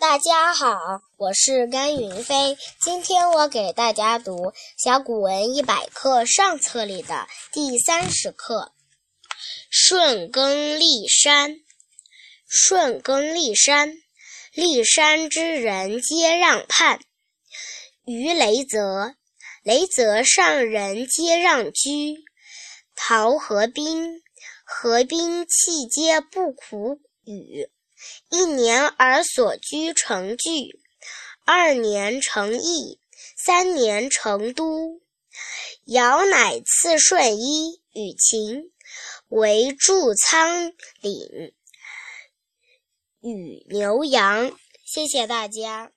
大家好，我是甘云飞。今天我给大家读《小古文一百课》上册里的第三十课《顺耕历山》。顺耕历山，历山之人皆让畔。于雷泽，雷泽上人皆让居。陶河滨，河滨气皆不苦雨。一年而所居成聚，二年成邑，三年成都。尧乃赐舜衣与禽，为筑仓廪，与牛羊。谢谢大家。